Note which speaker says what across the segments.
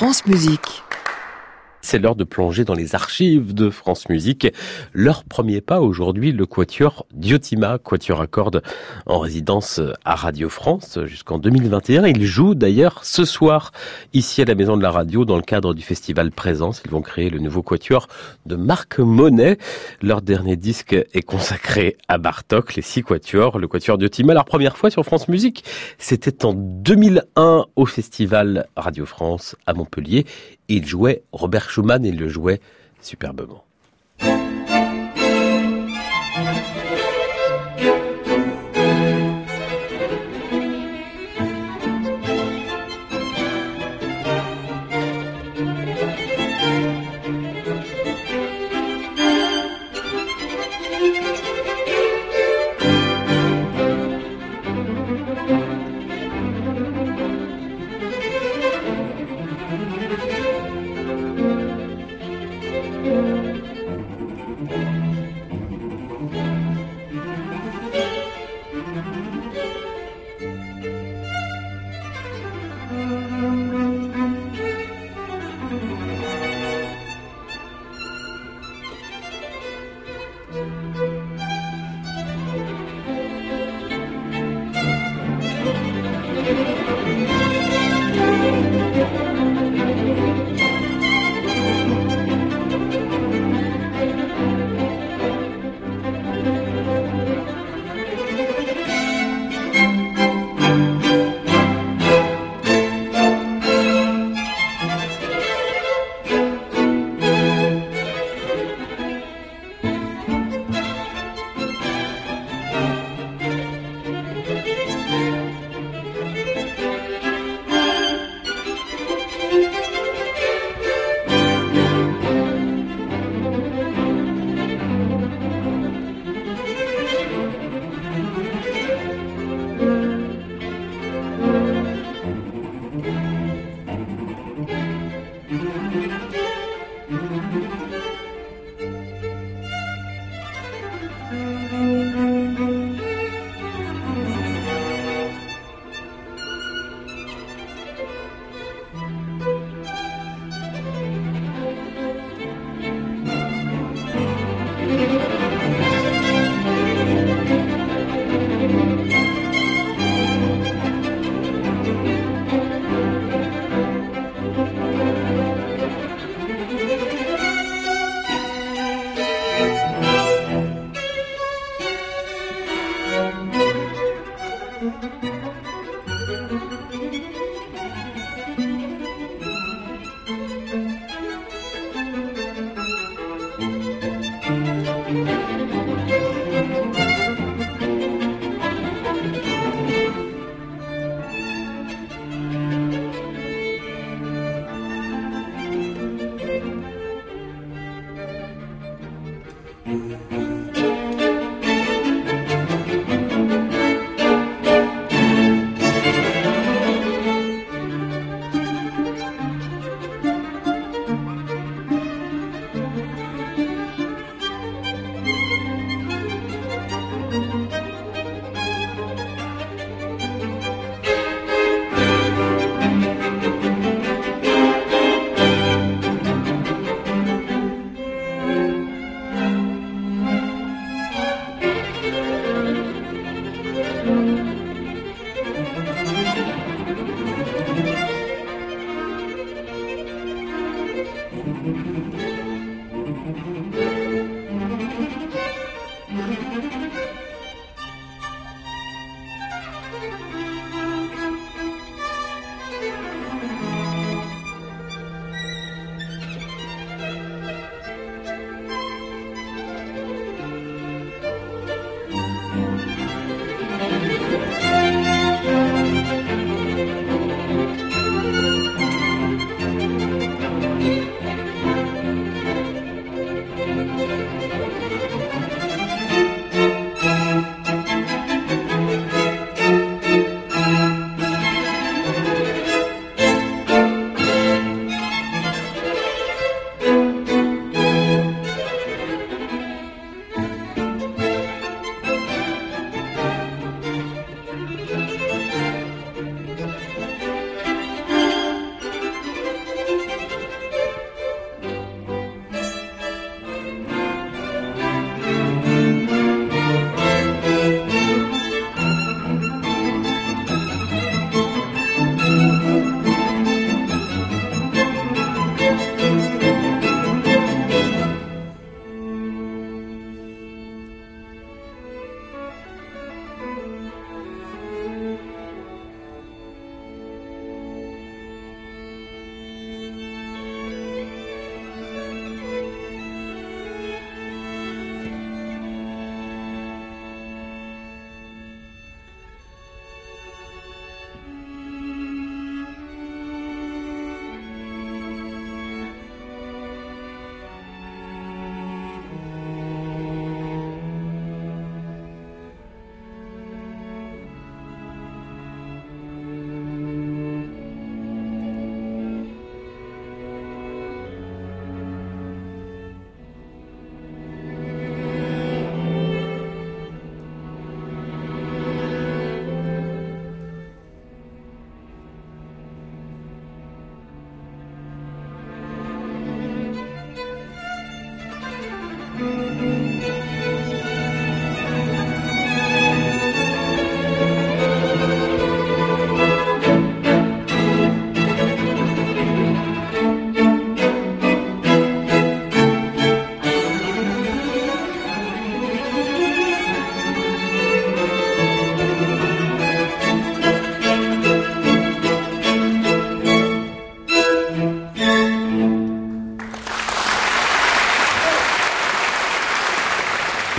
Speaker 1: France Musique.
Speaker 2: C'est l'heure de plonger dans les archives de France Musique. Leur premier pas aujourd'hui, le quatuor Diotima, quatuor à cordes en résidence à Radio France jusqu'en 2021. Ils jouent d'ailleurs ce soir ici à la Maison de la Radio dans le cadre du festival Présence. Ils vont créer le nouveau quatuor de Marc Monet. Leur dernier disque est consacré à Bartok, les six quatuors, le quatuor Diotima. Leur première fois sur France Musique, c'était en 2001 au festival Radio France à Montpellier il jouait Robert Schumann et il le jouait superbement. thank you.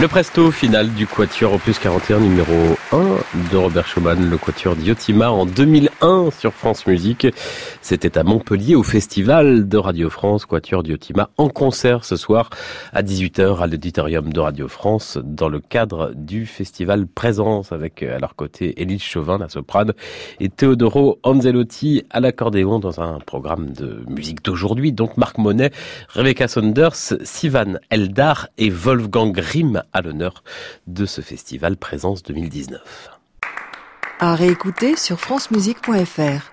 Speaker 2: Le presto final du Quatuor Opus 41 numéro 1 de Robert Schumann, le Quatuor Diotima en 2001 sur France Musique. C'était à Montpellier au festival de Radio France, Quatuor Diotima en concert ce soir à 18h à l'auditorium de Radio France dans le cadre du festival Présence avec à leur côté Élise Chauvin, la soprane, et Teodoro Anzelotti à l'accordéon dans un programme de musique d'aujourd'hui. Donc Marc Monet, Rebecca Saunders, Sivan Eldar et Wolfgang Grimm à l'honneur de ce festival Présence 2019.
Speaker 1: À réécouter sur francemusique.fr.